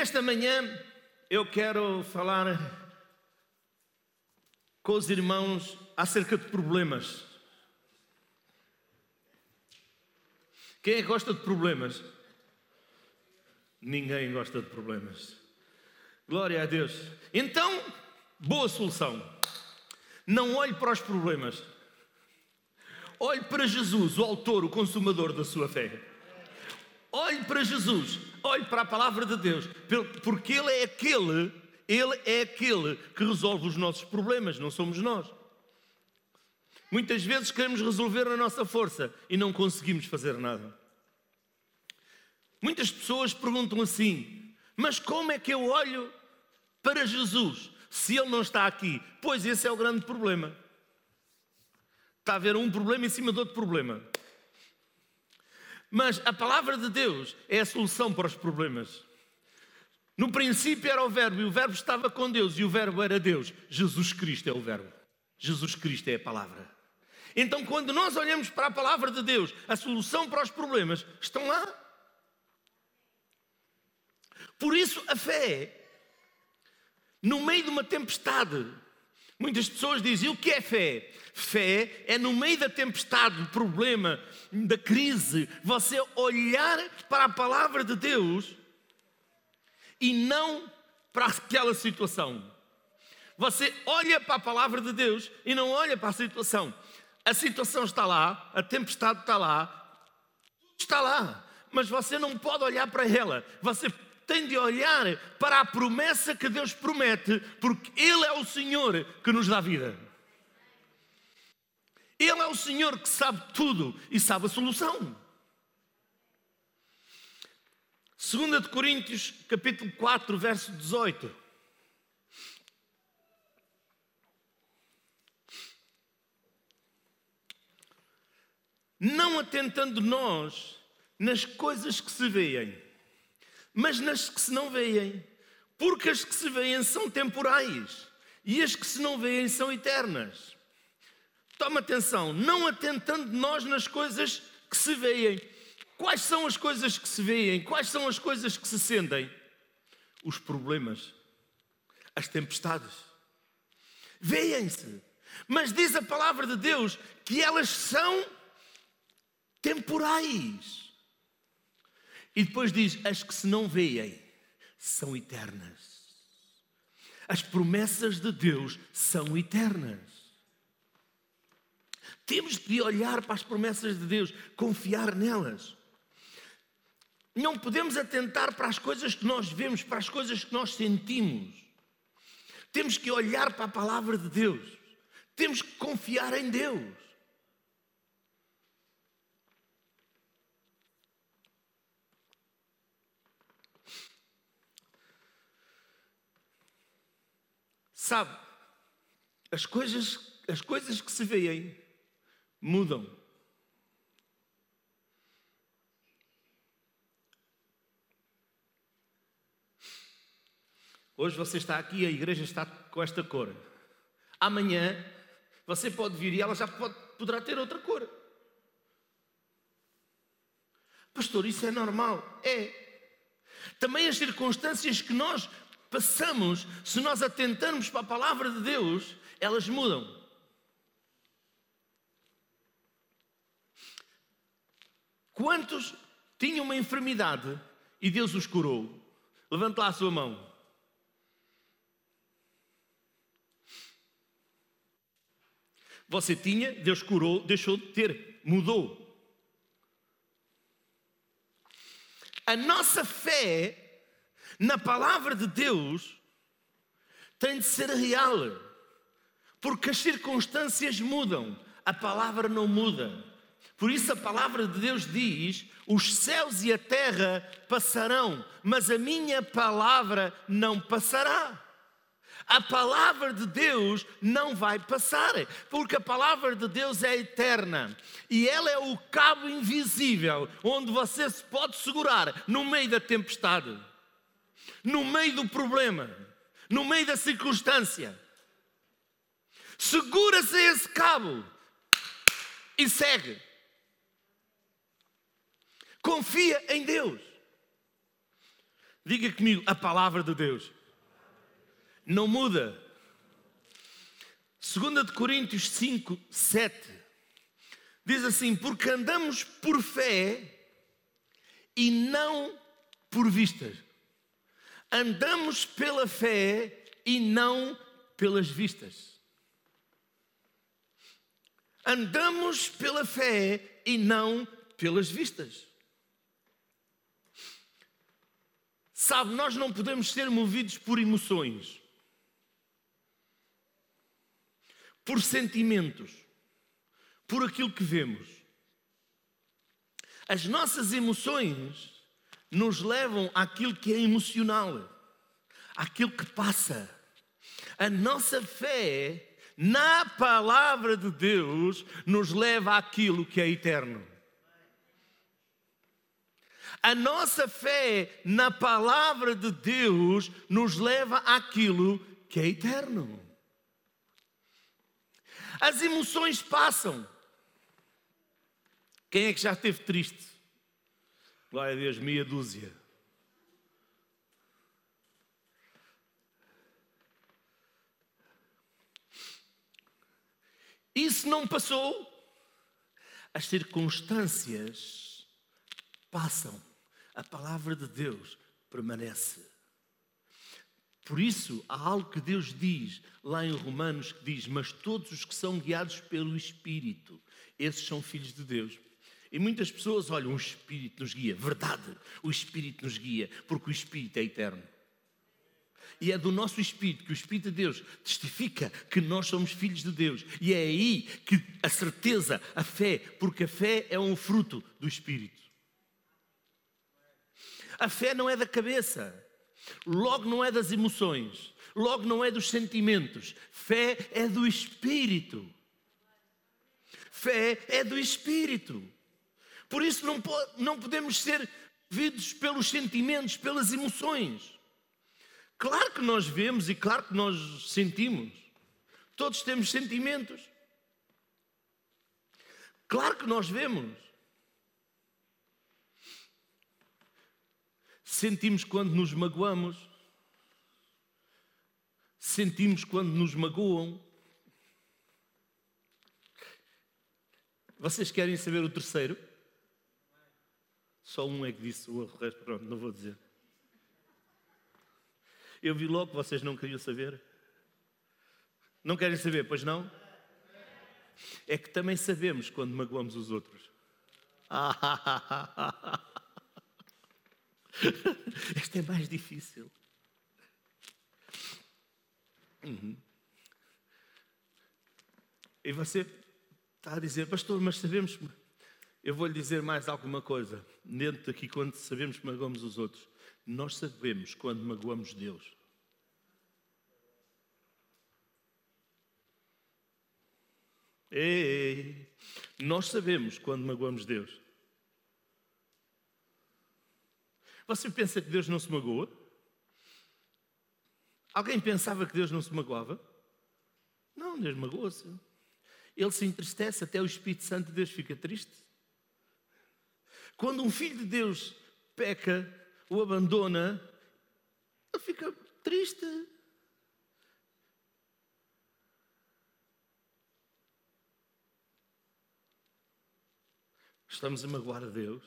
nesta manhã eu quero falar com os irmãos acerca de problemas. Quem é que gosta de problemas? Ninguém gosta de problemas. Glória a Deus. Então, boa solução. Não olhe para os problemas. Olhe para Jesus, o autor, o consumador da sua fé. Olhe para Jesus, olhe para a palavra de Deus, porque Ele é aquele, Ele é aquele que resolve os nossos problemas, não somos nós. Muitas vezes queremos resolver na nossa força e não conseguimos fazer nada. Muitas pessoas perguntam assim: mas como é que eu olho para Jesus se Ele não está aqui? Pois esse é o grande problema. Está a haver um problema em cima de outro problema. Mas a palavra de Deus é a solução para os problemas. No princípio era o Verbo, e o Verbo estava com Deus, e o Verbo era Deus. Jesus Cristo é o Verbo. Jesus Cristo é a palavra. Então, quando nós olhamos para a palavra de Deus, a solução para os problemas estão lá. Por isso, a fé, no meio de uma tempestade, muitas pessoas dizem: o que é fé? Fé é no meio da tempestade, do problema, da crise, você olhar para a palavra de Deus e não para aquela situação. Você olha para a palavra de Deus e não olha para a situação. A situação está lá, a tempestade está lá, está lá, mas você não pode olhar para ela. Você tem de olhar para a promessa que Deus promete, porque Ele é o Senhor que nos dá vida. Ele é o Senhor que sabe tudo e sabe a solução. 2 de Coríntios, capítulo 4, verso 18. Não atentando nós nas coisas que se veem, mas nas que se não veem, porque as que se veem são temporais e as que se não veem são eternas. Toma atenção, não atentando nós nas coisas que se veem. Quais são as coisas que se veem? Quais são as coisas que se sentem? Os problemas, as tempestades. Veem-se. Mas diz a palavra de Deus que elas são temporais. E depois diz: as que se não veem são eternas. As promessas de Deus são eternas. Temos de olhar para as promessas de Deus, confiar nelas. Não podemos atentar para as coisas que nós vemos, para as coisas que nós sentimos. Temos que olhar para a palavra de Deus. Temos que confiar em Deus. Sabe, as coisas, as coisas que se veem mudam. Hoje você está aqui, a igreja está com esta cor. Amanhã você pode vir e ela já pode, poderá ter outra cor. Pastor, isso é normal? É. Também as circunstâncias que nós passamos, se nós atentarmos para a palavra de Deus, elas mudam. Quantos tinham uma enfermidade e Deus os curou? Levante lá a sua mão. Você tinha, Deus curou, deixou de ter, mudou. A nossa fé na palavra de Deus tem de ser real, porque as circunstâncias mudam, a palavra não muda. Por isso a palavra de Deus diz: os céus e a terra passarão, mas a minha palavra não passará. A palavra de Deus não vai passar, porque a palavra de Deus é eterna e ela é o cabo invisível onde você se pode segurar no meio da tempestade, no meio do problema, no meio da circunstância. Segura-se esse cabo e segue. Confia em Deus. Diga comigo, a palavra de Deus não muda. 2 de Coríntios 5, 7 diz assim: Porque andamos por fé e não por vistas. Andamos pela fé e não pelas vistas. Andamos pela fé e não pelas vistas. Sabe, nós não podemos ser movidos por emoções, por sentimentos, por aquilo que vemos. As nossas emoções nos levam àquilo que é emocional, àquilo que passa. A nossa fé na palavra de Deus nos leva àquilo que é eterno. A nossa fé na palavra de Deus nos leva àquilo que é eterno. As emoções passam. Quem é que já esteve triste? Glória a Deus, meia dúzia. Isso não passou. As circunstâncias passam. A palavra de Deus permanece. Por isso, há algo que Deus diz lá em Romanos que diz: Mas todos os que são guiados pelo Espírito, esses são filhos de Deus. E muitas pessoas olham, o Espírito nos guia. Verdade, o Espírito nos guia, porque o Espírito é eterno. E é do nosso Espírito que o Espírito de Deus testifica que nós somos filhos de Deus. E é aí que a certeza, a fé, porque a fé é um fruto do Espírito. A fé não é da cabeça, logo não é das emoções, logo não é dos sentimentos. Fé é do Espírito. Fé é do Espírito. Por isso não, não podemos ser vidos pelos sentimentos, pelas emoções. Claro que nós vemos e claro que nós sentimos. Todos temos sentimentos. Claro que nós vemos. Sentimos quando nos magoamos. Sentimos quando nos magoam. Vocês querem saber o terceiro? Só um é que disse, o resto, pronto, não vou dizer. Eu vi logo que vocês não queriam saber. Não querem saber, pois não? É que também sabemos quando magoamos os outros. Este é mais difícil. Uhum. E você está a dizer, pastor, mas sabemos eu vou lhe dizer mais alguma coisa. Dentro daqui, quando sabemos que magoamos os outros, nós sabemos quando magoamos Deus. Ei, nós sabemos quando magoamos Deus. Você pensa que Deus não se magoa? Alguém pensava que Deus não se magoava? Não, Deus magoa-se. Ele se entristece, até o Espírito Santo de Deus fica triste. Quando um filho de Deus peca, o abandona, ele fica triste. Estamos a magoar a Deus.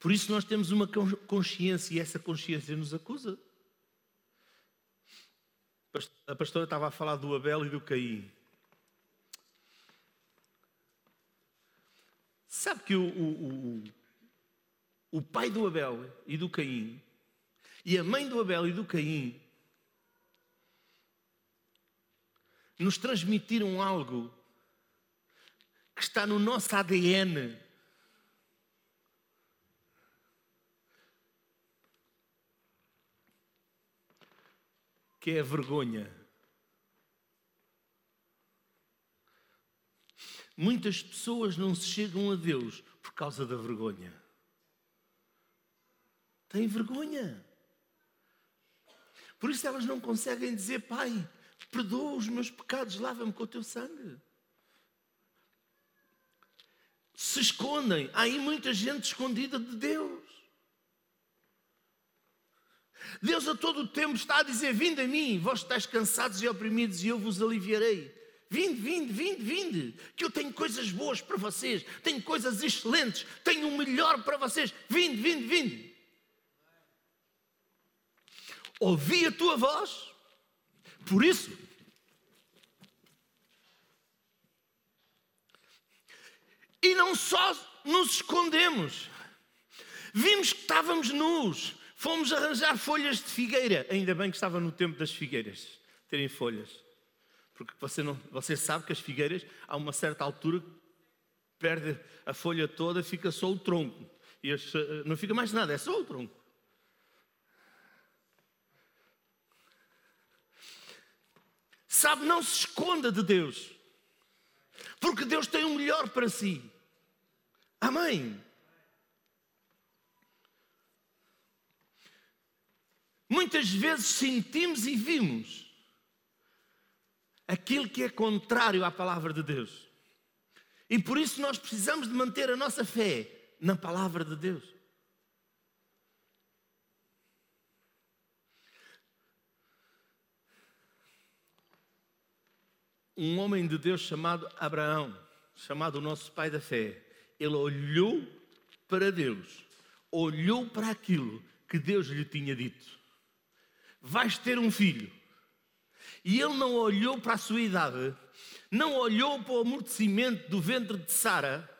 Por isso nós temos uma consciência e essa consciência nos acusa. A pastora estava a falar do Abel e do Caim. Sabe que o, o, o, o pai do Abel e do Caim e a mãe do Abel e do Caim nos transmitiram algo que está no nosso ADN. Que é a vergonha. Muitas pessoas não se chegam a Deus por causa da vergonha. Têm vergonha. Por isso elas não conseguem dizer, Pai, perdoa os meus pecados, lava-me com o teu sangue. se escondem. Há aí muita gente escondida de Deus. Deus a todo o tempo está a dizer: Vinde a mim, vós estáis cansados e oprimidos, e eu vos aliviarei. Vinde, vinde, vinde, vinde, que eu tenho coisas boas para vocês, tenho coisas excelentes, tenho o melhor para vocês. Vinde, vinde, vinde. Ouvi a tua voz, por isso. E não só nos escondemos, vimos que estávamos nus, fomos arranjar folhas de figueira. Ainda bem que estava no tempo das figueiras terem folhas. Porque você, não, você sabe que as figueiras, a uma certa altura, perde a folha toda, fica só o tronco. E as, não fica mais nada, é só o tronco. Sabe, não se esconda de Deus. Porque Deus tem o melhor para si. Amém. Muitas vezes sentimos e vimos aquilo que é contrário à palavra de Deus. E por isso nós precisamos de manter a nossa fé na palavra de Deus. Um homem de Deus chamado Abraão, chamado o nosso pai da fé, ele olhou para Deus, olhou para aquilo que Deus lhe tinha dito: Vais ter um filho e ele não olhou para a sua idade, não olhou para o amortecimento do ventre de Sara.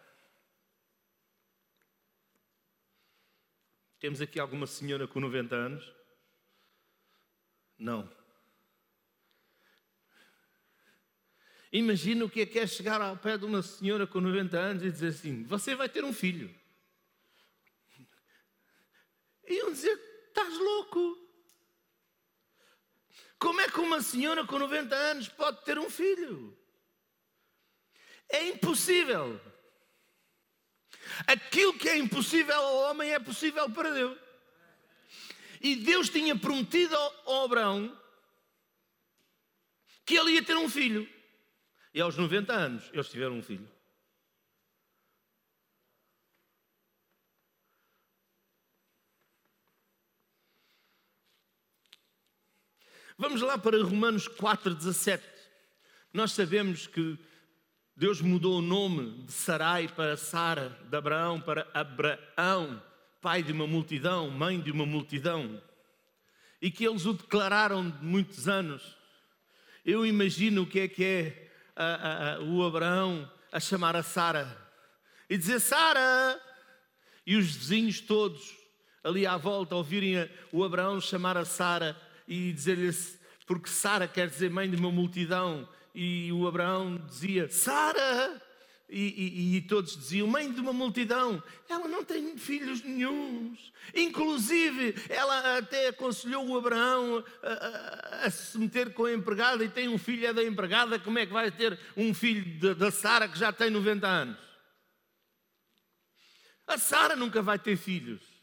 Temos aqui alguma senhora com 90 anos? Não. Imagina o que é que é chegar ao pé de uma senhora com 90 anos e dizer assim: Você vai ter um filho. E iam dizer: Estás louco? Como é que uma senhora com 90 anos pode ter um filho? É impossível. Aquilo que é impossível ao homem é possível para Deus. E Deus tinha prometido ao Abraão que ele ia ter um filho. E aos 90 anos eles tiveram um filho. Vamos lá para Romanos 4,17. Nós sabemos que Deus mudou o nome de Sarai para Sara, de Abraão para Abraão, pai de uma multidão, mãe de uma multidão, e que eles o declararam de muitos anos. Eu imagino o que é que é a, a, a, o Abraão a chamar a Sara e dizer: Sara! E os vizinhos todos ali à volta ouvirem o Abraão chamar a Sara e dizer-lhe, porque Sara quer dizer mãe de uma multidão, e o Abraão dizia, Sara! E, e, e, todos diziam, mãe de uma multidão, ela não tem filhos nenhums. Inclusive, ela até aconselhou o Abraão a, a, a, se meter com a empregada e tem um filho é da empregada, como é que vai ter um filho da Sara que já tem 90 anos? A Sara nunca vai ter filhos.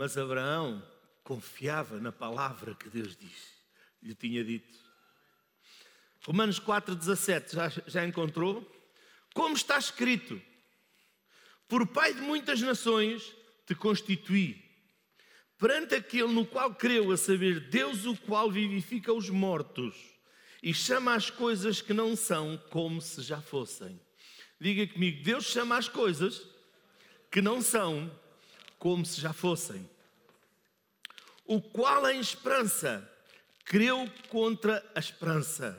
Mas Abraão confiava na palavra que Deus disse, lhe tinha dito. Romanos 4,17, já, já encontrou? Como está escrito: Por pai de muitas nações te constituí, perante aquele no qual creu, a saber, Deus, o qual vivifica os mortos e chama as coisas que não são como se já fossem. Diga comigo: Deus chama as coisas que não são como se já fossem. O qual em esperança creu contra a esperança,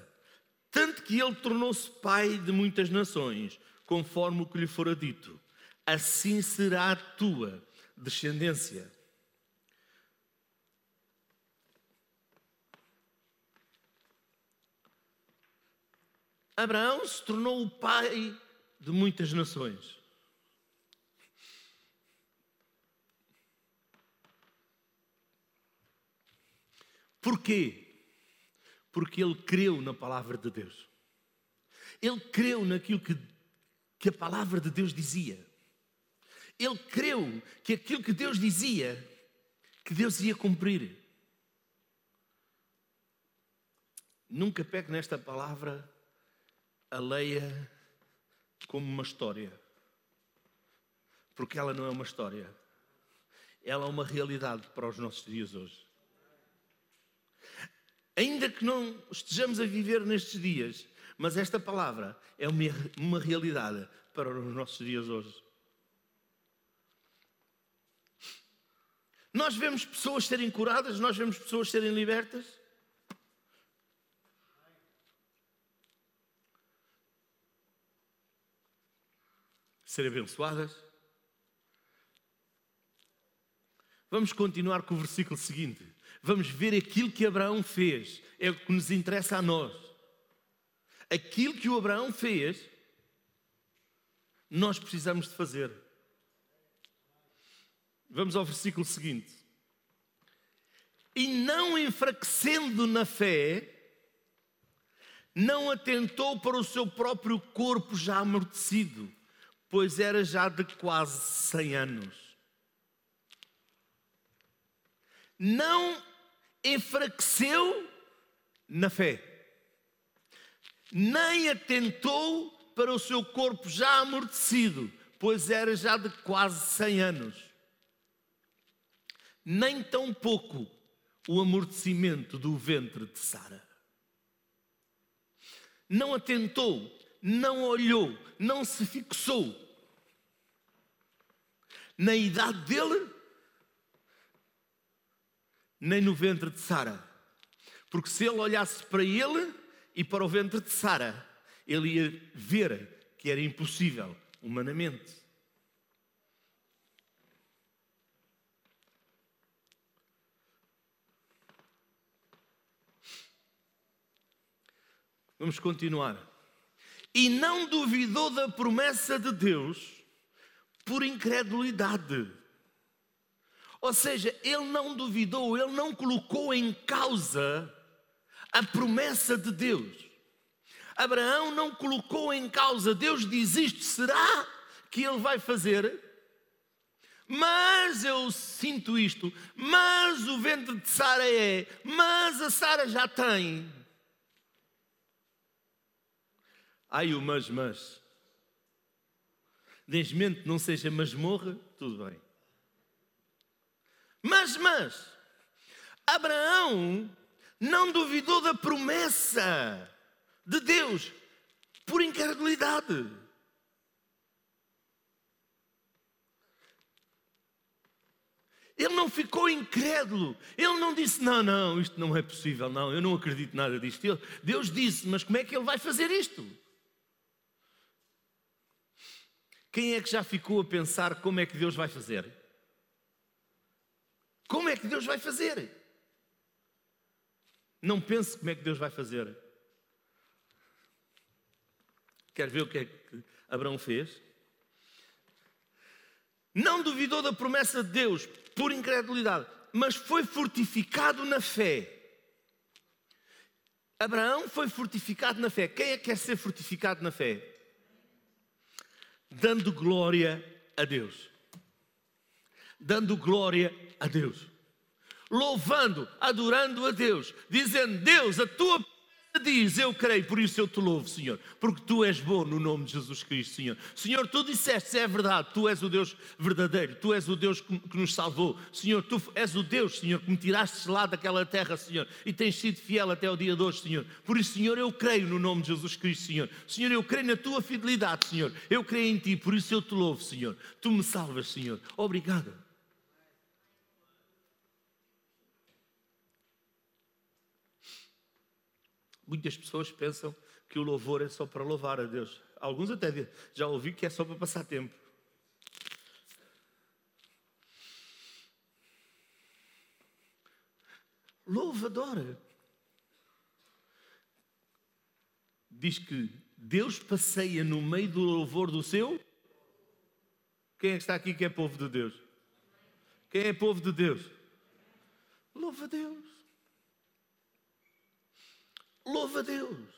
tanto que ele tornou-se pai de muitas nações, conforme o que lhe fora dito. Assim será a tua descendência. Abraão se tornou o pai de muitas nações. Porquê? Porque ele creu na palavra de Deus. Ele creu naquilo que, que a palavra de Deus dizia. Ele creu que aquilo que Deus dizia, que Deus ia cumprir. Nunca pegue nesta palavra a leia como uma história. Porque ela não é uma história. Ela é uma realidade para os nossos dias hoje. Ainda que não estejamos a viver nestes dias, mas esta palavra é uma, realidade para os nossos dias hoje. Nós vemos pessoas serem curadas, nós vemos pessoas serem libertas. Serem abençoadas. Vamos continuar com o versículo seguinte. Vamos ver aquilo que Abraão fez. É o que nos interessa a nós. Aquilo que o Abraão fez, nós precisamos de fazer. Vamos ao versículo seguinte. E não enfraquecendo na fé, não atentou para o seu próprio corpo já amortecido, pois era já de quase 100 anos. Não enfraqueceu na fé, nem atentou para o seu corpo já amortecido, pois era já de quase 100 anos nem tão pouco o amortecimento do ventre de Sara. Não atentou, não olhou, não se fixou na idade dele, nem no ventre de Sara. Porque se ele olhasse para ele e para o ventre de Sara, ele ia ver que era impossível humanamente. Vamos continuar. E não duvidou da promessa de Deus por incredulidade. Ou seja, ele não duvidou, ele não colocou em causa a promessa de Deus. Abraão não colocou em causa, Deus diz isto, será que ele vai fazer? Mas eu sinto isto, mas o ventre de Sara é, mas a Sara já tem. Ai, o mas, mas. Desde mente não seja masmorra, tudo bem. Mas, mas, Abraão não duvidou da promessa de Deus por incredulidade. Ele não ficou incrédulo. Ele não disse: Não, não, isto não é possível, não, eu não acredito nada disto. Deus disse: Mas como é que ele vai fazer isto? Quem é que já ficou a pensar como é que Deus vai fazer? Como é que Deus vai fazer? Não pense como é que Deus vai fazer. Quer ver o que é que Abraão fez? Não duvidou da promessa de Deus por incredulidade, mas foi fortificado na fé. Abraão foi fortificado na fé. Quem é que quer ser fortificado na fé? dando glória a Deus. Dando glória a Deus. Louvando, adorando a Deus, dizendo: Deus, a tua diz, eu creio, por isso eu te louvo, Senhor, porque tu és bom no nome de Jesus Cristo, Senhor. Senhor, tu disseste, é verdade, tu és o Deus verdadeiro, tu és o Deus que, nos salvou, Senhor, tu és o Deus, Senhor, que me tiraste lá daquela terra, Senhor, e tens sido fiel até o dia de hoje, Senhor. Por isso, Senhor, eu creio no nome de Jesus Cristo, Senhor. Senhor, eu creio na tua fidelidade, Senhor. Eu creio em ti, por isso eu te louvo, Senhor. Tu me salvas, Senhor. Obrigado. Muitas pessoas pensam que o louvor é só para louvar a Deus. Alguns até já ouvi que é só para passar tempo. Louva, adora. Diz que Deus passeia no meio do louvor do seu. Quem é que está aqui que é povo de Deus? Quem é povo de Deus? Louva a Deus. Louva a Deus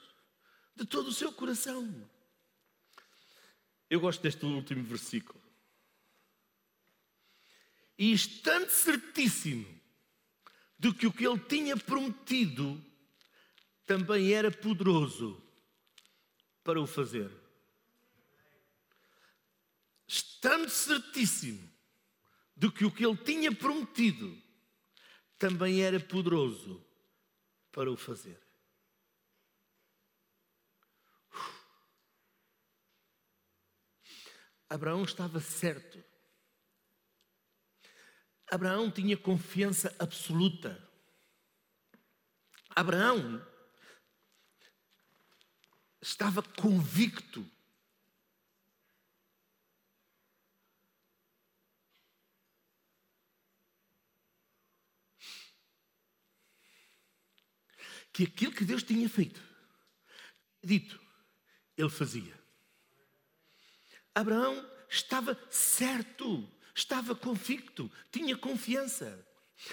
de todo o seu coração. Eu gosto deste último versículo. E estando certíssimo de que o que ele tinha prometido também era poderoso para o fazer. Estando certíssimo de que o que ele tinha prometido também era poderoso para o fazer. Abraão estava certo. Abraão tinha confiança absoluta. Abraão estava convicto que aquilo que Deus tinha feito, dito, ele fazia. Abraão estava certo, estava convicto, tinha confiança.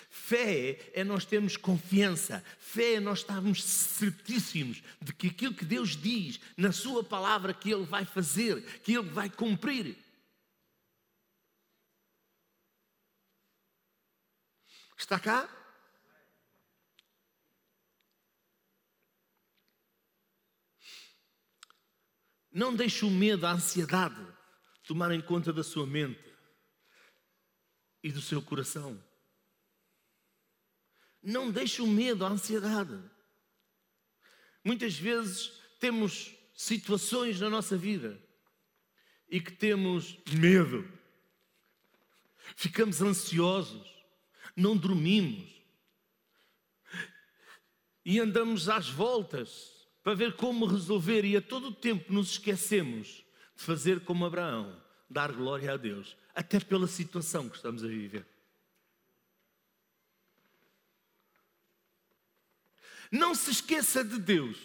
Fé é nós termos confiança, fé é nós estarmos certíssimos de que aquilo que Deus diz na Sua palavra que Ele vai fazer, que Ele vai cumprir. Está cá? Não deixe o medo, a ansiedade tomarem conta da sua mente e do seu coração. Não deixe o medo, a ansiedade. Muitas vezes temos situações na nossa vida e que temos medo, ficamos ansiosos, não dormimos e andamos às voltas para ver como resolver e a todo o tempo nos esquecemos de fazer como Abraão, dar glória a Deus, até pela situação que estamos a viver. Não se esqueça de Deus.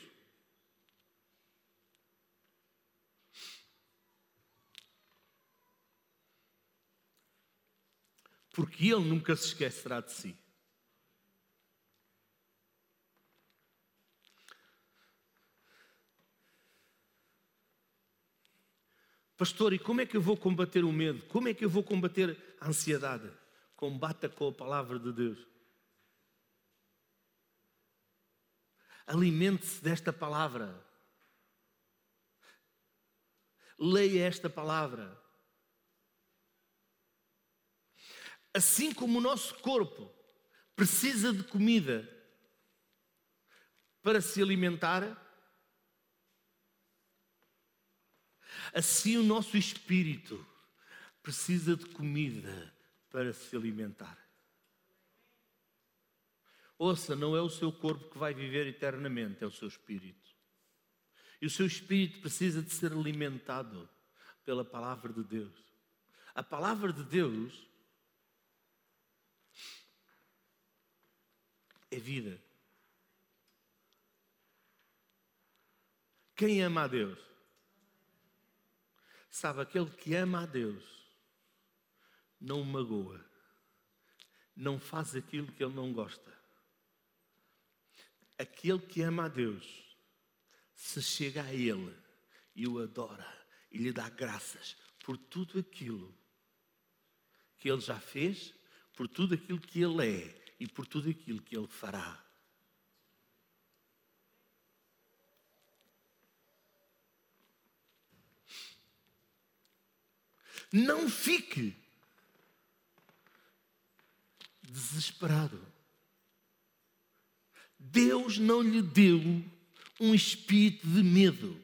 Porque Ele nunca se esquecerá de si. Pastor, e como é que eu vou combater o medo? Como é que eu vou combater a ansiedade? Combata com a palavra de Deus. Alimente-se desta palavra. Leia esta palavra. Assim como o nosso corpo precisa de comida para se alimentar, Assim o nosso espírito precisa de comida para se alimentar. Ouça, não é o seu corpo que vai viver eternamente, é o seu espírito. E o seu espírito precisa de ser alimentado pela palavra de Deus. A palavra de Deus é vida. Quem ama a Deus? Sabe, aquele que ama a Deus não o magoa, não faz aquilo que ele não gosta. Aquele que ama a Deus se chega a Ele e o adora e lhe dá graças por tudo aquilo que Ele já fez, por tudo aquilo que Ele é e por tudo aquilo que Ele fará. Não fique desesperado. Deus não lhe deu um espírito de medo.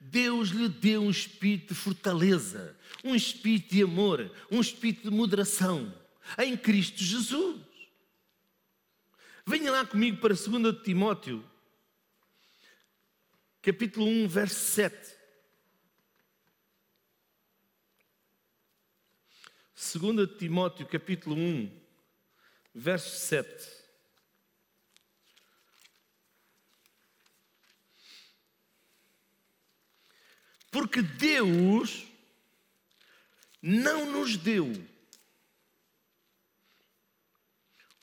Deus lhe deu um espírito de fortaleza, um espírito de amor, um espírito de moderação em Cristo Jesus. Venha lá comigo para 2 Timóteo, capítulo 1, verso 7. 2 Timóteo capítulo 1, verso 7. Porque Deus não nos deu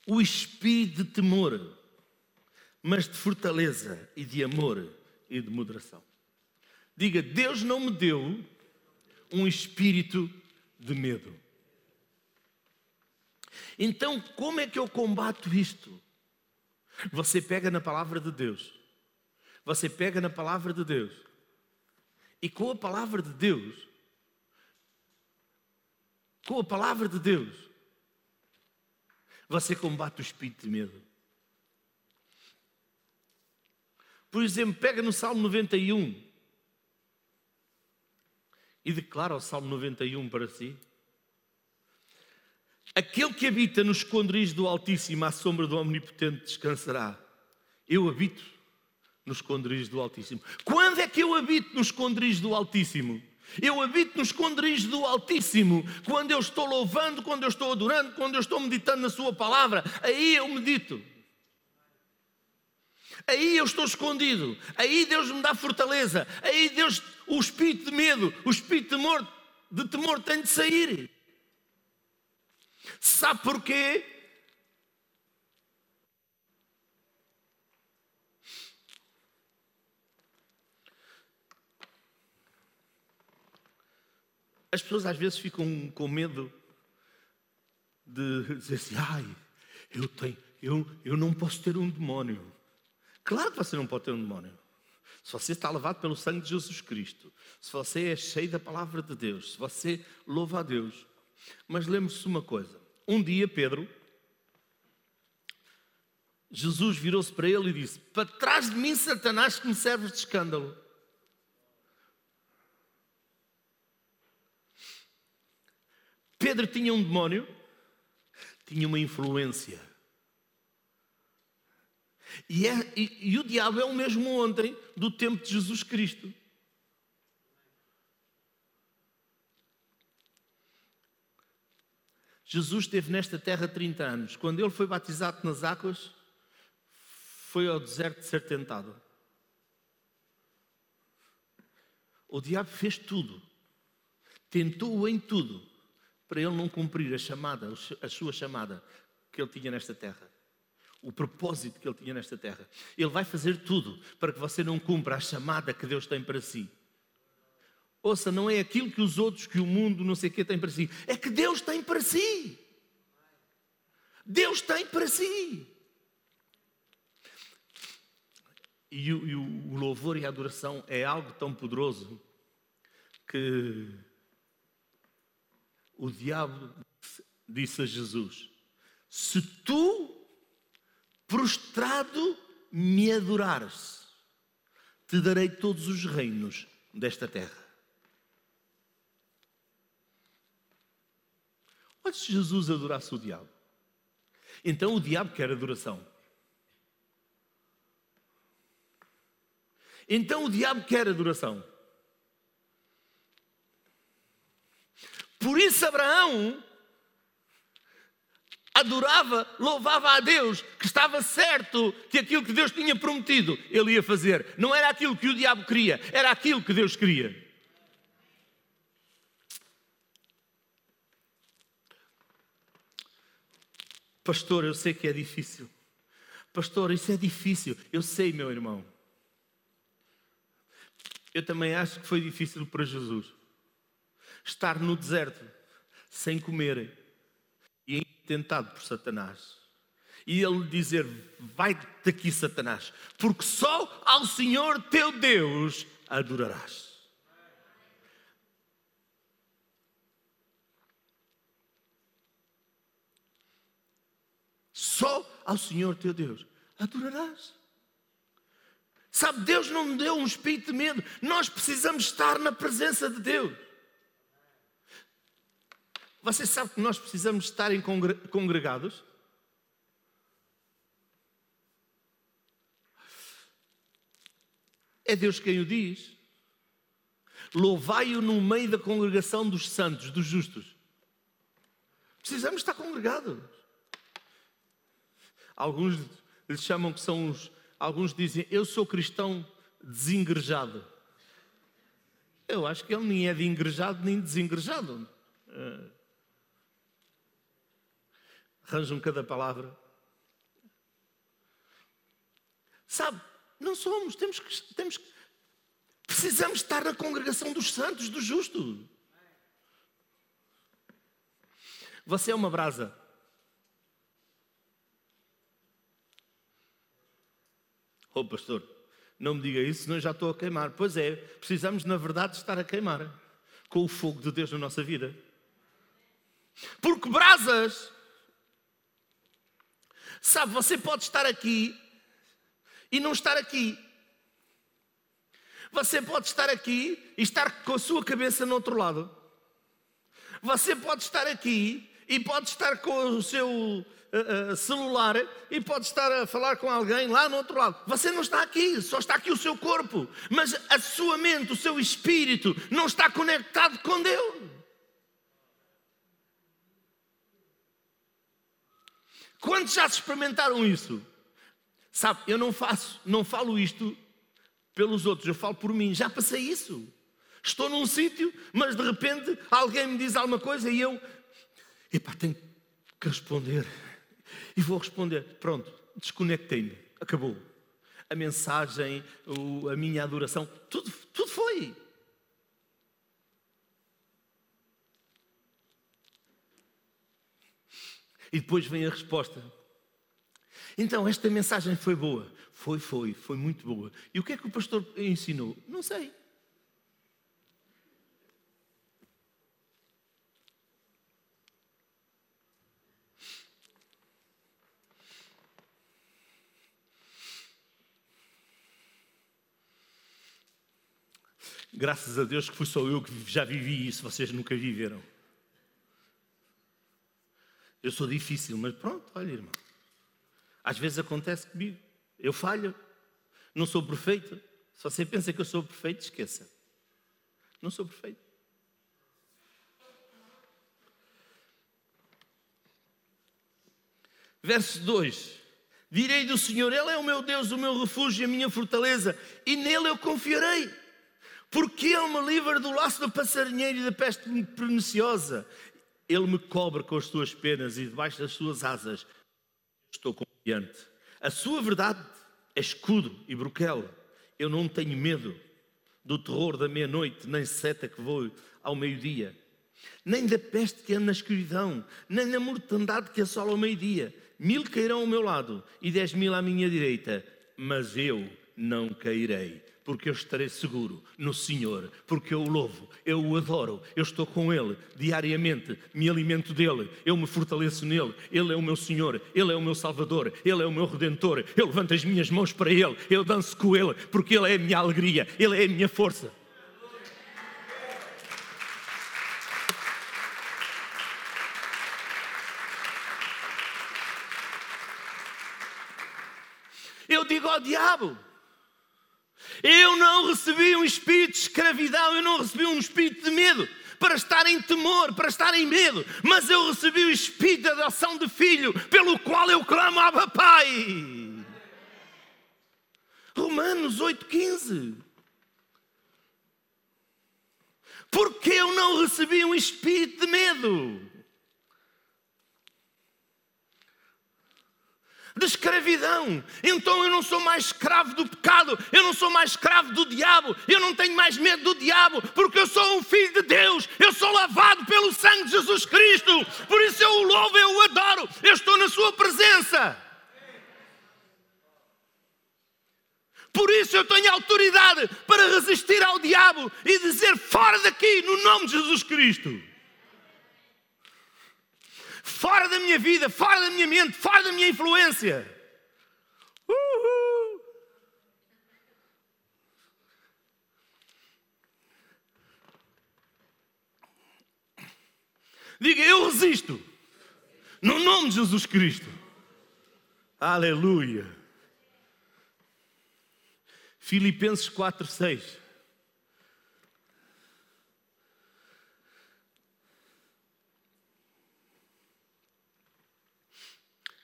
o espírito de temor, mas de fortaleza e de amor e de moderação. Diga, Deus não me deu um espírito de medo. Então, como é que eu combato isto? Você pega na palavra de Deus Você pega na palavra de Deus e com a palavra de Deus, com a palavra de Deus, você combate o espírito de medo. Por exemplo, pega no Salmo 91 e declara o Salmo 91 para si. Aquele que habita no esconderijo do Altíssimo, à sombra do Omnipotente, descansará. Eu habito no esconderijo do Altíssimo. Quando é que eu habito no esconderijo do Altíssimo? Eu habito no esconderijo do Altíssimo quando eu estou louvando, quando eu estou adorando, quando eu estou meditando na Sua palavra. Aí eu medito. Aí eu estou escondido. Aí Deus me dá fortaleza. Aí Deus, o espírito de medo, o espírito de de temor tem de sair. Sabe porquê? As pessoas às vezes ficam com medo de dizer assim: ai, eu, tenho, eu, eu não posso ter um demónio. Claro que você não pode ter um demónio. Se você está lavado pelo sangue de Jesus Cristo, se você é cheio da palavra de Deus, se você louva a Deus. Mas lembre-se uma coisa: um dia, Pedro, Jesus virou-se para ele e disse: Para trás de mim, Satanás, que me serves de escândalo. Pedro tinha um demónio, tinha uma influência. E, é, e, e o diabo é o mesmo ontem do tempo de Jesus Cristo. Jesus esteve nesta terra 30 anos. Quando ele foi batizado nas águas, foi ao deserto de ser tentado. O diabo fez tudo, tentou-o em tudo, para ele não cumprir a chamada, a sua chamada que ele tinha nesta terra. O propósito que ele tinha nesta terra. Ele vai fazer tudo para que você não cumpra a chamada que Deus tem para si. Ouça, não é aquilo que os outros, que o mundo, não sei o que, tem para si. É que Deus tem para si. Deus tem para si. E o, e o louvor e a adoração é algo tão poderoso que o diabo disse a Jesus: Se tu prostrado me adorares, te darei todos os reinos desta terra. Olha se Jesus adorasse o diabo. Então o diabo quer adoração. Então o diabo quer adoração. Por isso Abraão adorava, louvava a Deus, que estava certo que aquilo que Deus tinha prometido ele ia fazer. Não era aquilo que o diabo queria, era aquilo que Deus queria. Pastor, eu sei que é difícil. Pastor, isso é difícil. Eu sei, meu irmão. Eu também acho que foi difícil para Jesus estar no deserto, sem comer, e tentado por Satanás. E ele dizer: Vai daqui, Satanás, porque só ao Senhor teu Deus adorarás. Só ao Senhor teu Deus adorarás. Sabe, Deus não nos deu um espírito de medo, nós precisamos estar na presença de Deus. Você sabe que nós precisamos estar em congregados? É Deus quem o diz. Louvai-o no meio da congregação dos santos, dos justos. Precisamos estar congregados. Alguns lhes chamam que são os. Alguns dizem, eu sou cristão desengrejado. Eu acho que ele nem é de engrejado nem desengrejado. Uh, arranjam cada palavra. Sabe, não somos, temos que, temos que, precisamos estar na congregação dos santos, dos justos. Você é uma brasa. Oh, pastor, Não me diga isso, senão eu já estou a queimar. Pois é, precisamos, na verdade, estar a queimar com o fogo de Deus na nossa vida. Porque brasas, sabe, você pode estar aqui e não estar aqui. Você pode estar aqui e estar com a sua cabeça no outro lado. Você pode estar aqui e pode estar com o seu uh, uh, celular e pode estar a falar com alguém lá no outro lado. Você não está aqui, só está aqui o seu corpo, mas a sua mente, o seu espírito não está conectado com Deus. Quantos já experimentaram isso? Sabe, eu não faço, não falo isto pelos outros, eu falo por mim. Já passei isso. Estou num sítio, mas de repente alguém me diz alguma coisa e eu, epá, tenho que responder. E vou responder. Pronto, desconectei-me. Acabou. A mensagem, a minha adoração, tudo, tudo foi. E depois vem a resposta. Então, esta mensagem foi boa. Foi, foi, foi muito boa. E o que é que o pastor ensinou? Não sei. Graças a Deus que fui só eu que já vivi isso, vocês nunca viveram. Eu sou difícil, mas pronto, olha, irmão. Às vezes acontece comigo. Eu falho. Não sou perfeito. Se você pensa que eu sou perfeito, esqueça. Não sou perfeito. Verso 2: Direi do Senhor, Ele é o meu Deus, o meu refúgio e a minha fortaleza, e nele eu confiarei. Porque Ele me livra do laço do passarinheiro e da peste perniciosa. Ele me cobre com as suas penas e debaixo das suas asas estou confiante. A sua verdade é escudo e broquel. Eu não tenho medo do terror da meia-noite, nem seta que vou ao meio-dia, nem da peste que anda na escuridão, nem da mortandade que assola ao meio-dia. Mil cairão ao meu lado e dez mil à minha direita, mas eu não cairei porque eu estarei seguro no Senhor, porque eu o louvo, eu o adoro, eu estou com Ele diariamente, me alimento dele, eu me fortaleço nele, Ele é o meu Senhor, Ele é o meu Salvador, Ele é o meu Redentor, eu levanto as minhas mãos para Ele, eu danço com Ele, porque Ele é a minha alegria, Ele é a minha força. Eu digo ao diabo, eu não recebi um espírito de escravidão, eu não recebi um espírito de medo para estar em temor, para estar em medo, mas eu recebi o espírito da adoção de filho, pelo qual eu clamo a Pai. Romanos 8,15. Porque eu não recebi um espírito de medo. De escravidão. Então eu não sou mais escravo do pecado, eu não sou mais escravo do diabo, eu não tenho mais medo do diabo, porque eu sou um filho de Deus, eu sou lavado pelo sangue de Jesus Cristo. Por isso eu o louvo, eu o adoro, eu estou na Sua presença. Por isso eu tenho autoridade para resistir ao diabo e dizer fora daqui, no nome de Jesus Cristo fora da minha vida, fora da minha mente, fora da minha influência. Uhul. Diga, eu resisto. No nome de Jesus Cristo. Aleluia. Filipenses 4, 6.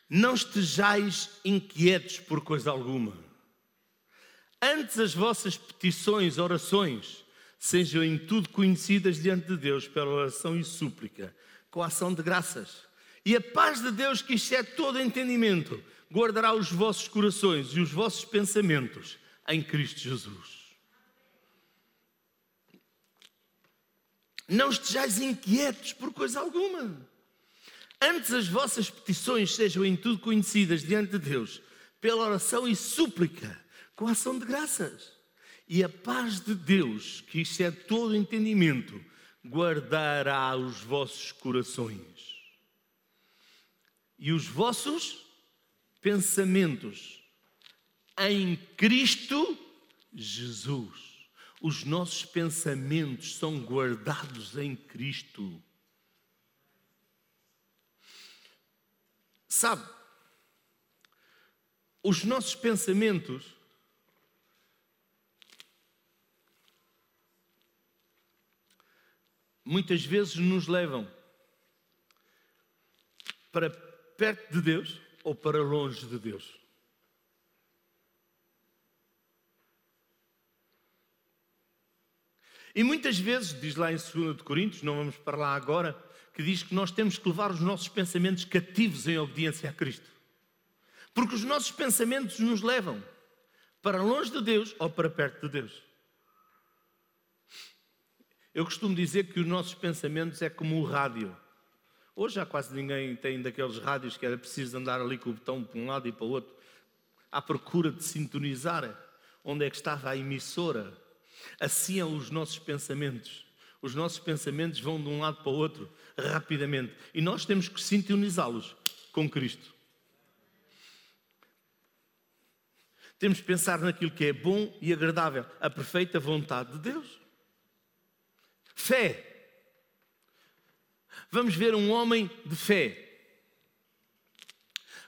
Não estejais inquietos por coisa alguma. Antes as vossas petições, orações, sejam em tudo conhecidas diante de Deus pela oração e súplica, com a ação de graças. E a paz de Deus, que excede todo entendimento, guardará os vossos corações e os vossos pensamentos em Cristo Jesus. Não estejais inquietos por coisa alguma. Antes as vossas petições sejam em tudo conhecidas diante de Deus, pela oração e súplica, com a ação de graças. E a paz de Deus, que excede todo entendimento, guardará os vossos corações e os vossos pensamentos em Cristo Jesus. Os nossos pensamentos são guardados em Cristo. Sabe, os nossos pensamentos muitas vezes nos levam para perto de Deus ou para longe de Deus. E muitas vezes, diz lá em 2 Coríntios, não vamos para lá agora, que diz que nós temos que levar os nossos pensamentos cativos em obediência a Cristo. Porque os nossos pensamentos nos levam para longe de Deus ou para perto de Deus. Eu costumo dizer que os nossos pensamentos é como o rádio. Hoje já quase ninguém tem daqueles rádios que era preciso andar ali com o botão para um lado e para o outro, à procura de sintonizar onde é que estava a emissora. Assim são os nossos pensamentos. Os nossos pensamentos vão de um lado para o outro rapidamente e nós temos que sintonizá-los com Cristo. Temos que pensar naquilo que é bom e agradável, a perfeita vontade de Deus. Fé. Vamos ver um homem de fé.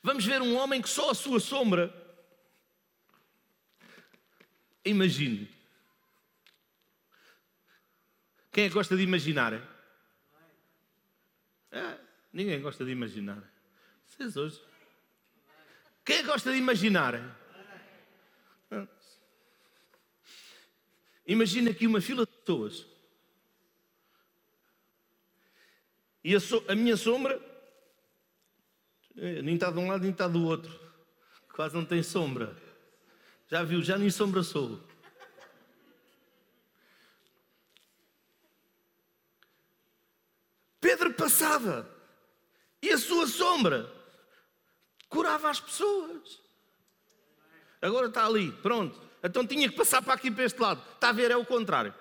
Vamos ver um homem que só a sua sombra. Imagine. Quem é que gosta de imaginar? É, ninguém gosta de imaginar. Vocês hoje. Quem é que gosta de imaginar? Imagina aqui uma fila de pessoas. E a, so, a, minha sombra eh, nem está de um lado nem está do outro. Quase não tem sombra. Já viu? Já nem sombra sou. Pedro passava e a sua sombra curava as pessoas. Agora está ali, pronto. Então tinha que passar para aqui, para este lado. Está a ver, é o contrário.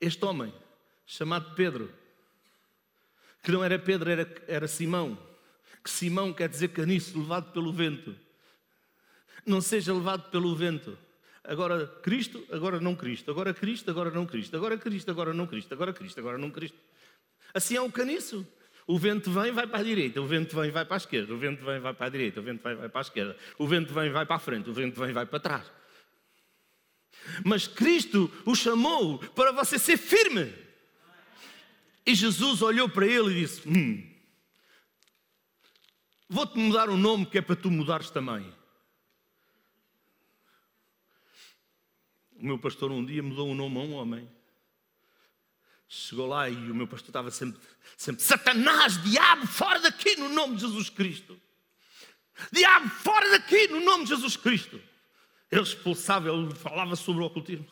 Este homem, chamado Pedro, que não era Pedro, era, era Simão, que Simão quer dizer caniço levado pelo vento, não seja levado pelo vento. Agora Cristo, agora não Cristo, agora Cristo, agora não Cristo, agora Cristo, agora não Cristo, agora Cristo, agora não Cristo. Assim é um caniço. O vento vem, vai para a direita, o vento vem, vai para a esquerda, o vento vem, vai para a direita, o vento vem, vai para a esquerda, o vento vem, vai para a frente, o vento vem, vai para trás. Mas Cristo o chamou para você ser firme. E Jesus olhou para ele e disse: hum, Vou-te mudar o nome que é para tu mudares também. O meu pastor um dia mudou o nome a um homem. Chegou lá e o meu pastor estava sempre, sempre Satanás, diabo, fora daqui no nome de Jesus Cristo. Diabo, fora daqui no nome de Jesus Cristo. Ele expulsava, ele falava sobre o ocultismo.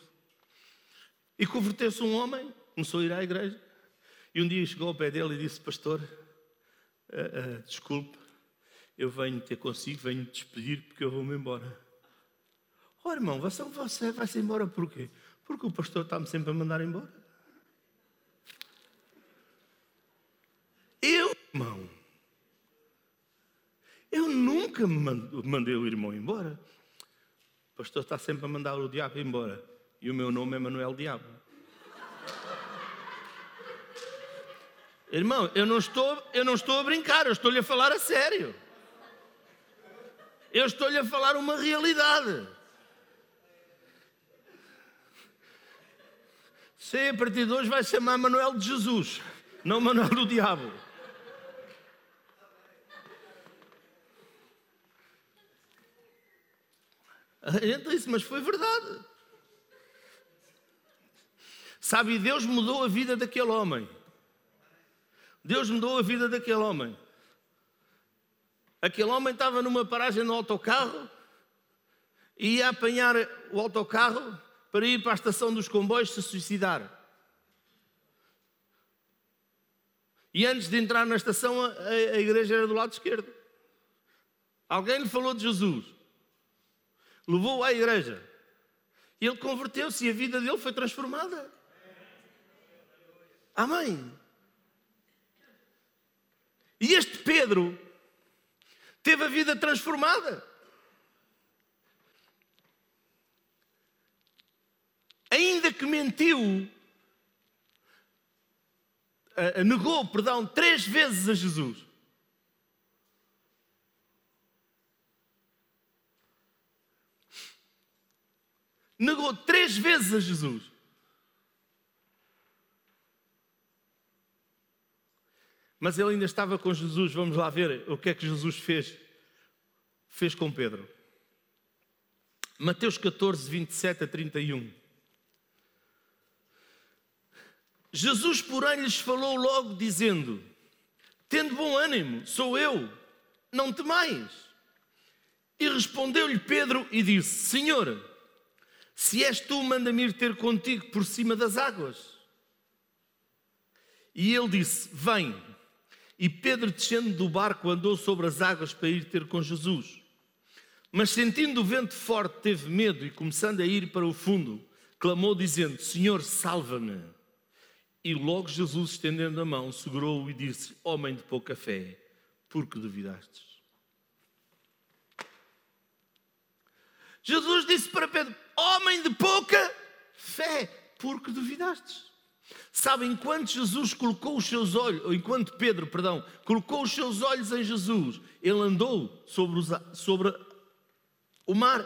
E converteu-se um homem, começou a ir à igreja. E um dia chegou ao pé dele e disse: Pastor, uh, uh, desculpe, eu venho ter consigo, venho te despedir porque eu vou-me embora. Oh irmão, você, você vai-se embora por quê? Porque o pastor está-me sempre a mandar embora. Eu, irmão, eu nunca mandei o irmão embora. O pastor está sempre a mandar o diabo embora. E o meu nome é Manuel Diabo. Irmão, eu não estou, eu não estou a brincar, eu estou-lhe a falar a sério. Eu estou-lhe a falar uma realidade. Sei a partir de hoje vai chamar Manuel de Jesus, não Manuel do Diabo. A gente disse, mas foi verdade. Sabe, Deus mudou a vida daquele homem. Deus mudou a vida daquele homem. Aquele homem estava numa paragem no autocarro e ia apanhar o autocarro para ir para a estação dos comboios se suicidar. E antes de entrar na estação, a, a igreja era do lado esquerdo. Alguém lhe falou de Jesus, levou-o à igreja. E ele converteu-se e a vida dele foi transformada. Amém. E este Pedro teve a vida transformada. Ainda que mentiu, negou, perdão, três vezes a Jesus. Negou três vezes a Jesus. Mas ele ainda estava com Jesus. Vamos lá ver o que é que Jesus fez. Fez com Pedro. Mateus 14, 27 a 31. Jesus, porém, lhes falou logo, dizendo: Tendo bom ânimo, sou eu, não temais. E respondeu-lhe Pedro e disse: Senhor, se és tu, manda-me ir ter contigo por cima das águas. E ele disse: Vem. E Pedro, descendo do barco, andou sobre as águas para ir ter com Jesus. Mas sentindo o vento forte, teve medo e, começando a ir para o fundo, clamou, dizendo: Senhor, salva-me. E logo Jesus, estendendo a mão, segurou-o e disse: Homem de pouca fé, por que duvidastes? Jesus disse para Pedro: Homem de pouca fé, por que duvidastes? Sabe, enquanto Jesus colocou os seus olhos, ou enquanto Pedro, perdão, colocou os seus olhos em Jesus, ele andou sobre, os, sobre o mar.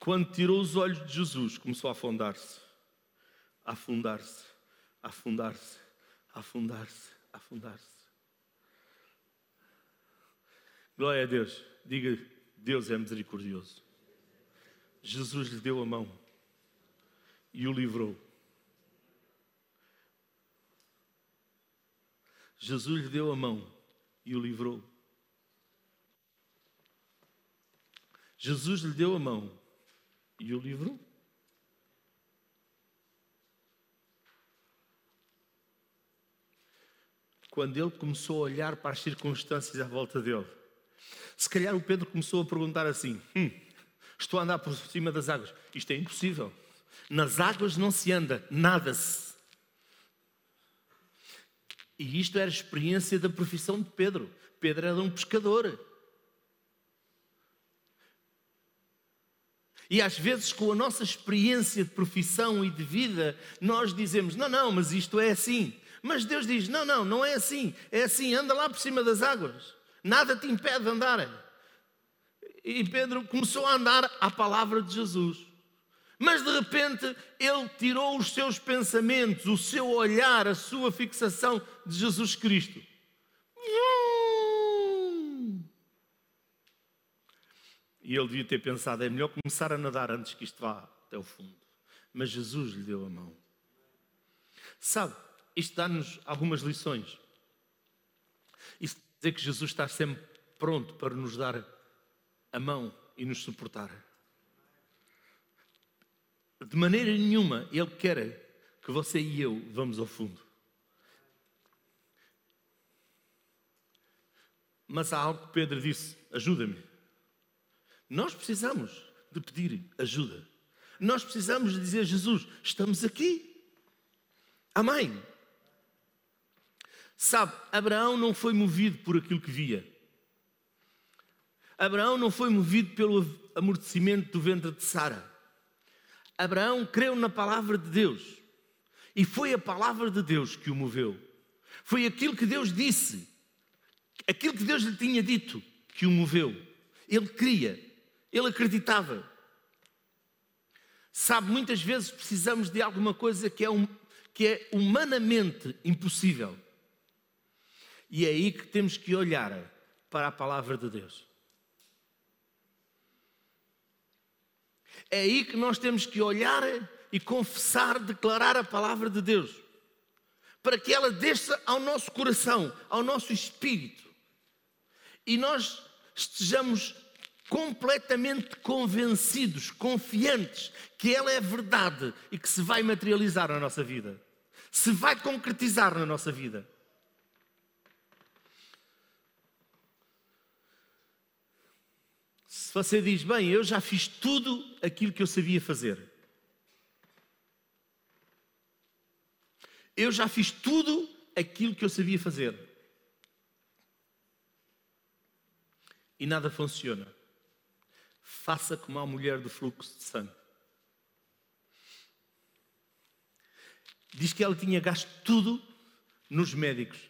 Quando tirou os olhos de Jesus, começou a afundar-se, afundar-se, afundar-se, afundar-se, afundar-se. Glória a Deus. Diga, Deus é misericordioso. Jesus lhe deu a mão e o livrou. Jesus lhe deu a mão e o livrou. Jesus lhe deu a mão e o livrou. Quando ele começou a olhar para as circunstâncias à volta dele, se calhar o Pedro começou a perguntar assim: hum, Estou a andar por cima das águas. Isto é impossível. Nas águas não se anda, nada-se. E isto era a experiência da profissão de Pedro. Pedro era um pescador. E às vezes, com a nossa experiência de profissão e de vida, nós dizemos: não, não, mas isto é assim. Mas Deus diz: não, não, não é assim. É assim, anda lá por cima das águas. Nada te impede de andar. E Pedro começou a andar à palavra de Jesus. Mas de repente ele tirou os seus pensamentos, o seu olhar, a sua fixação de Jesus Cristo. E ele devia ter pensado: é melhor começar a nadar antes que isto vá até o fundo. Mas Jesus lhe deu a mão. Sabe, isto dá-nos algumas lições. Isso quer dizer que Jesus está sempre pronto para nos dar a mão e nos suportar. De maneira nenhuma Ele quer que você e eu vamos ao fundo. Mas há algo que Pedro disse: ajuda-me. Nós precisamos de pedir ajuda. Nós precisamos de dizer: Jesus, estamos aqui. Amém. Sabe, Abraão não foi movido por aquilo que via. Abraão não foi movido pelo amortecimento do ventre de Sara. Abraão creu na palavra de Deus. E foi a palavra de Deus que o moveu. Foi aquilo que Deus disse, aquilo que Deus lhe tinha dito, que o moveu. Ele cria, ele acreditava. Sabe, muitas vezes precisamos de alguma coisa que é, um, que é humanamente impossível. E é aí que temos que olhar para a palavra de Deus. É aí que nós temos que olhar e confessar, declarar a palavra de Deus, para que ela desça ao nosso coração, ao nosso espírito, e nós estejamos completamente convencidos, confiantes que ela é verdade e que se vai materializar na nossa vida, se vai concretizar na nossa vida. Se você diz, bem, eu já fiz tudo aquilo que eu sabia fazer, eu já fiz tudo aquilo que eu sabia fazer. E nada funciona. Faça como a mulher do fluxo de sangue. Diz que ela tinha gasto tudo nos médicos.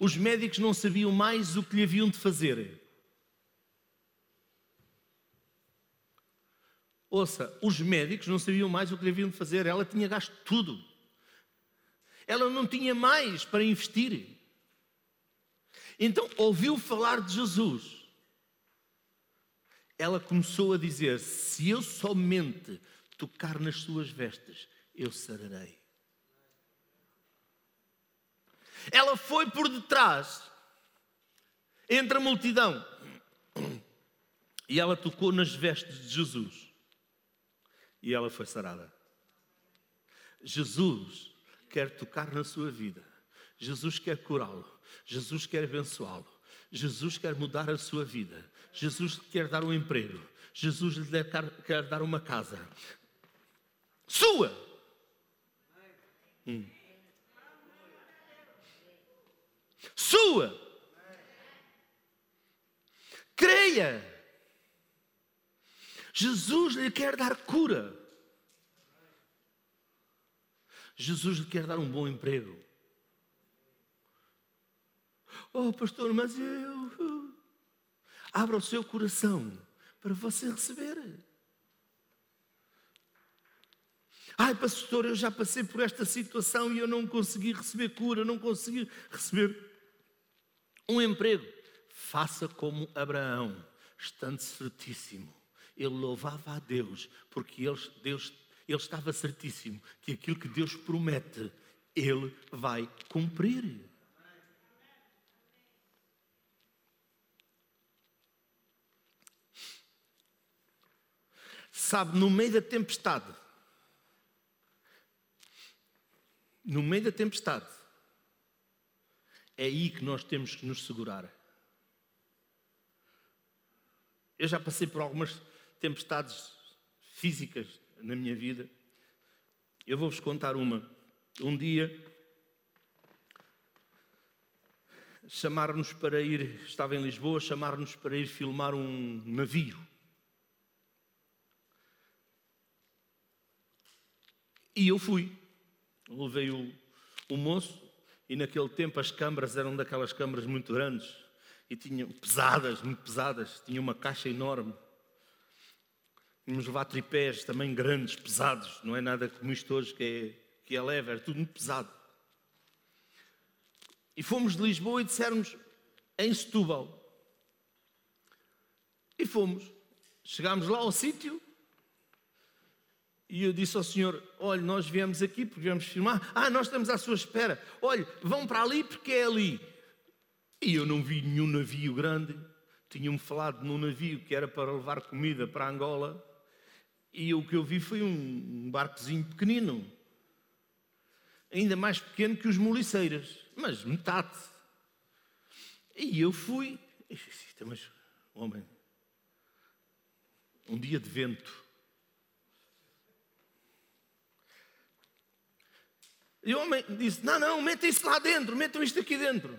Os médicos não sabiam mais o que lhe haviam de fazer. Ouça, os médicos não sabiam mais o que lhe haviam de fazer. Ela tinha gasto tudo. Ela não tinha mais para investir. Então ouviu falar de Jesus. Ela começou a dizer: Se eu somente tocar nas suas vestes, eu sararei. Ela foi por detrás, entre a multidão, e ela tocou nas vestes de Jesus. E ela foi sarada. Jesus quer tocar na sua vida. Jesus quer curá-lo. Jesus quer abençoá-lo. Jesus quer mudar a sua vida. Jesus quer dar um emprego. Jesus lhe quer dar uma casa. Sua! Hum. Sua! Creia! Jesus lhe quer dar cura. Jesus lhe quer dar um bom emprego. Oh, pastor, mas eu. Abra o seu coração para você receber. Ai, pastor, eu já passei por esta situação e eu não consegui receber cura, não consegui receber um emprego. Faça como Abraão, estando certíssimo. Ele louvava a Deus, porque Deus ele estava certíssimo que aquilo que Deus promete, Ele vai cumprir. Sabe, no meio da tempestade, no meio da tempestade, é aí que nós temos que nos segurar. Eu já passei por algumas tempestades físicas na minha vida. Eu vou-vos contar uma. Um dia chamaram-nos para ir, estava em Lisboa, chamaram-nos para ir filmar um navio. E eu fui. Levei o, o moço e naquele tempo as câmaras eram daquelas câmaras muito grandes e tinham pesadas, muito pesadas, tinha uma caixa enorme. Tínhamos levar tripés também grandes, pesados, não é nada como isto hoje que é, que é leve, era tudo muito pesado. E fomos de Lisboa e dissermos em Setúbal. E fomos. Chegámos lá ao sítio e eu disse ao senhor: Olha, nós viemos aqui porque viemos filmar. Ah, nós estamos à sua espera. Olha, vão para ali porque é ali. E eu não vi nenhum navio grande. Tinham-me falado num navio que era para levar comida para Angola. E o que eu vi foi um barcozinho pequenino, ainda mais pequeno que os moliceiras, mas metade. E eu fui, mas, homem, um dia de vento. E o homem disse: Não, não, metam isso lá dentro, metam isto aqui dentro.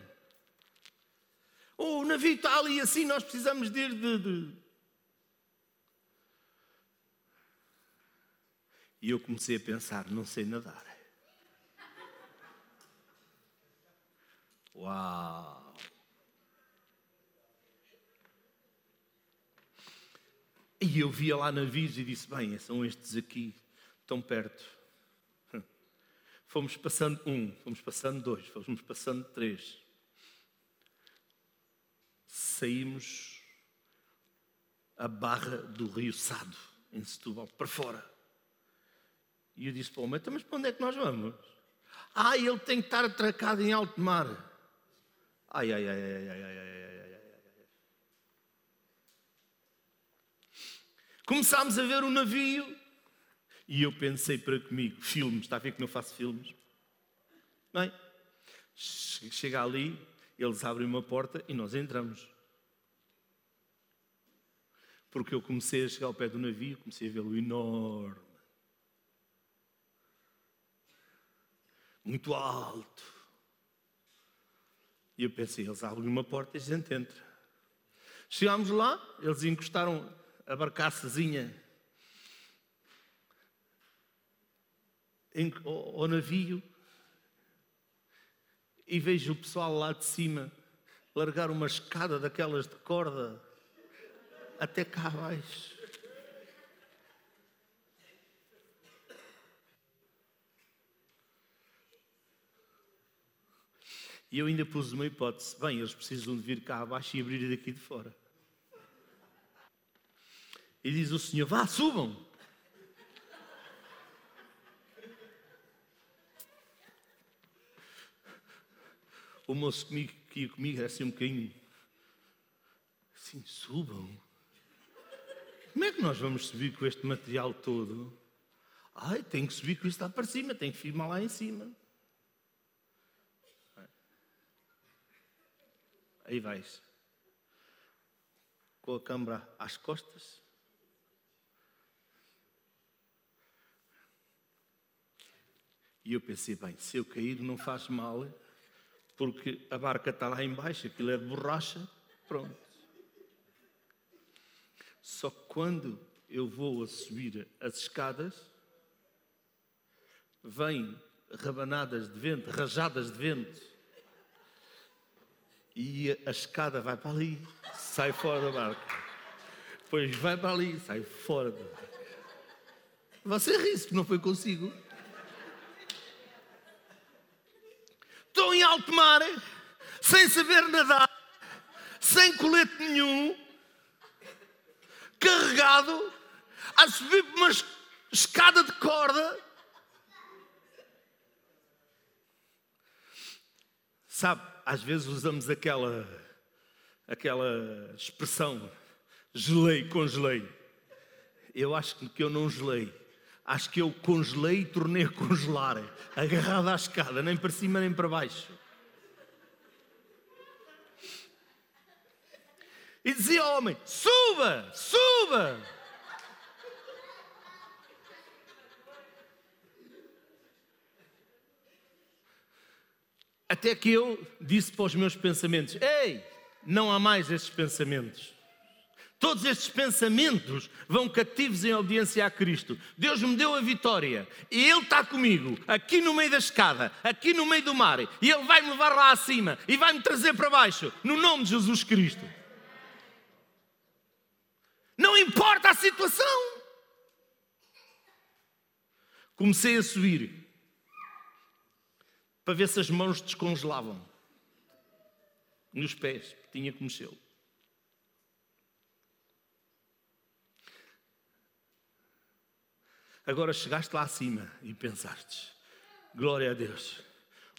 Oh, o navio está ali assim, nós precisamos de ir de, de E eu comecei a pensar: não sei nadar. Uau! E eu via lá navios e disse: bem, são estes aqui, tão perto. Fomos passando um, fomos passando dois, fomos passando três. Saímos a barra do Rio Sado, em Setúbal, para fora. E eu disse para o homem: Mas para onde é que nós vamos? Ah, ele tem que estar atracado em alto mar. Ai, ai, ai, ai, ai, ai, ai. Começámos a ver o navio e eu pensei para comigo: filmes, está a ver como eu faço filmes? Bem, chega ali, eles abrem uma porta e nós entramos. Porque eu comecei a chegar ao pé do navio, comecei a vê-lo enorme. Muito alto. E eu pensei, eles abrem uma porta e a gente entra. Chegámos lá, eles encostaram a barcaçazinha ao navio e vejo o pessoal lá de cima largar uma escada daquelas de corda até cá abaixo. E eu ainda pus uma hipótese: bem, eles precisam de vir cá abaixo e abrir daqui de fora. E diz o Senhor: vá, subam. O moço comigo, que ia comigo era assim um bocadinho. Assim, subam. Como é que nós vamos subir com este material todo? Ai, tem que subir com isto lá para cima, tem que firmar lá em cima. Aí vais. Com a câmara às costas. E eu pensei, bem, se eu cair não faz mal, porque a barca está lá embaixo, aquilo é de borracha, pronto. Só que quando eu vou a subir as escadas, vêm rabanadas de vento, rajadas de vento, e a escada vai para ali, sai fora da barca. Depois vai para ali, sai fora da barca. Você ri-se, não foi consigo. Estou em alto mar, sem saber nadar, sem colete nenhum, carregado, a subir por uma escada de corda. Sabe, às vezes usamos aquela, aquela expressão, gelei, congelei. Eu acho que eu não gelei. Acho que eu congelei e tornei a congelar, agarrado à escada, nem para cima nem para baixo. E dizia ao homem: suba, suba. Até que eu disse para os meus pensamentos: Ei, não há mais estes pensamentos. Todos estes pensamentos vão cativos em obediência a Cristo. Deus me deu a vitória e Ele está comigo, aqui no meio da escada, aqui no meio do mar, e Ele vai me levar lá acima e vai me trazer para baixo, no nome de Jesus Cristo. Não importa a situação. Comecei a subir para ver se as mãos descongelavam nos pés, tinha que mexê-lo. Agora chegaste lá acima e pensaste: glória a Deus,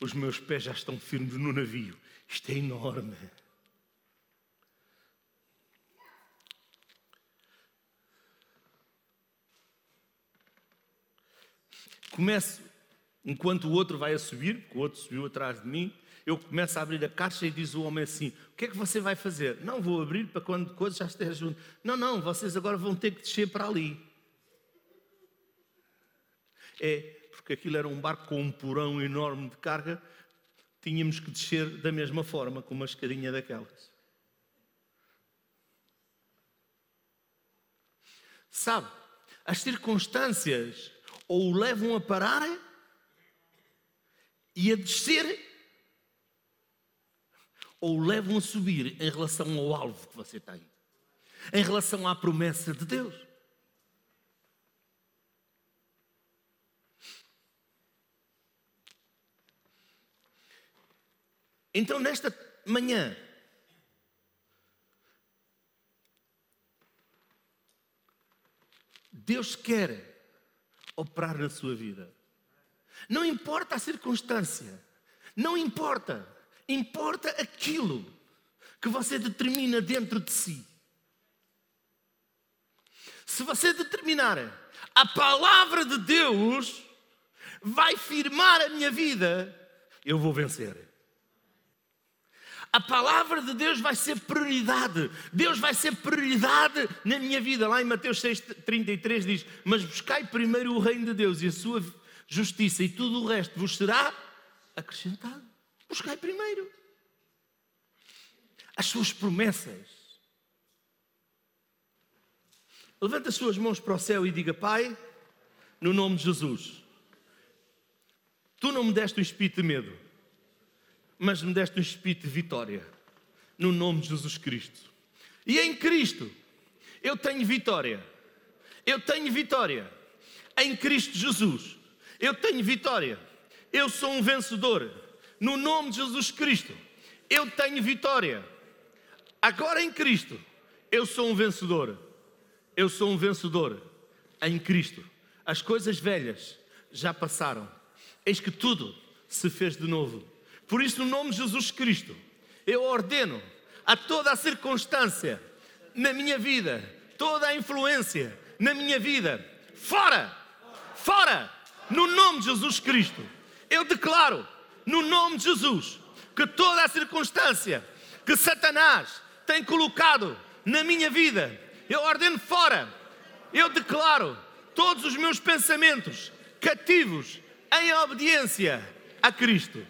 os meus pés já estão firmes no navio, isto é enorme. Começo Enquanto o outro vai a subir, porque o outro subiu atrás de mim, eu começo a abrir a caixa e diz o homem assim: O que é que você vai fazer? Não, vou abrir para quando a coisa já esteja junto. Não, não, vocês agora vão ter que descer para ali. É, porque aquilo era um barco com um porão enorme de carga, tínhamos que descer da mesma forma, com uma escadinha daquelas. Sabe, as circunstâncias ou o levam a parar e a descer ou levam a subir em relação ao alvo que você tem, em relação à promessa de Deus. Então, nesta manhã, Deus quer operar na sua vida. Não importa a circunstância, não importa, importa aquilo que você determina dentro de si. Se você determinar, a palavra de Deus vai firmar a minha vida, eu vou vencer. A palavra de Deus vai ser prioridade. Deus vai ser prioridade na minha vida. Lá em Mateus 6,33 diz: Mas buscai primeiro o reino de Deus e a sua justiça, e tudo o resto vos será acrescentado. Buscai primeiro as suas promessas. Levanta as suas mãos para o céu e diga: Pai, no nome de Jesus, tu não me deste um espírito de medo mas me deste um espírito de vitória, no nome de Jesus Cristo. E em Cristo eu tenho vitória. Eu tenho vitória. Em Cristo Jesus eu tenho vitória. Eu sou um vencedor. No nome de Jesus Cristo eu tenho vitória. Agora em Cristo eu sou um vencedor. Eu sou um vencedor em Cristo. As coisas velhas já passaram. Eis que tudo se fez de novo. Por isso, no nome de Jesus Cristo, eu ordeno a toda a circunstância na minha vida, toda a influência na minha vida, fora, fora, no nome de Jesus Cristo. Eu declaro, no nome de Jesus, que toda a circunstância que Satanás tem colocado na minha vida, eu ordeno fora. Eu declaro todos os meus pensamentos cativos em obediência a Cristo.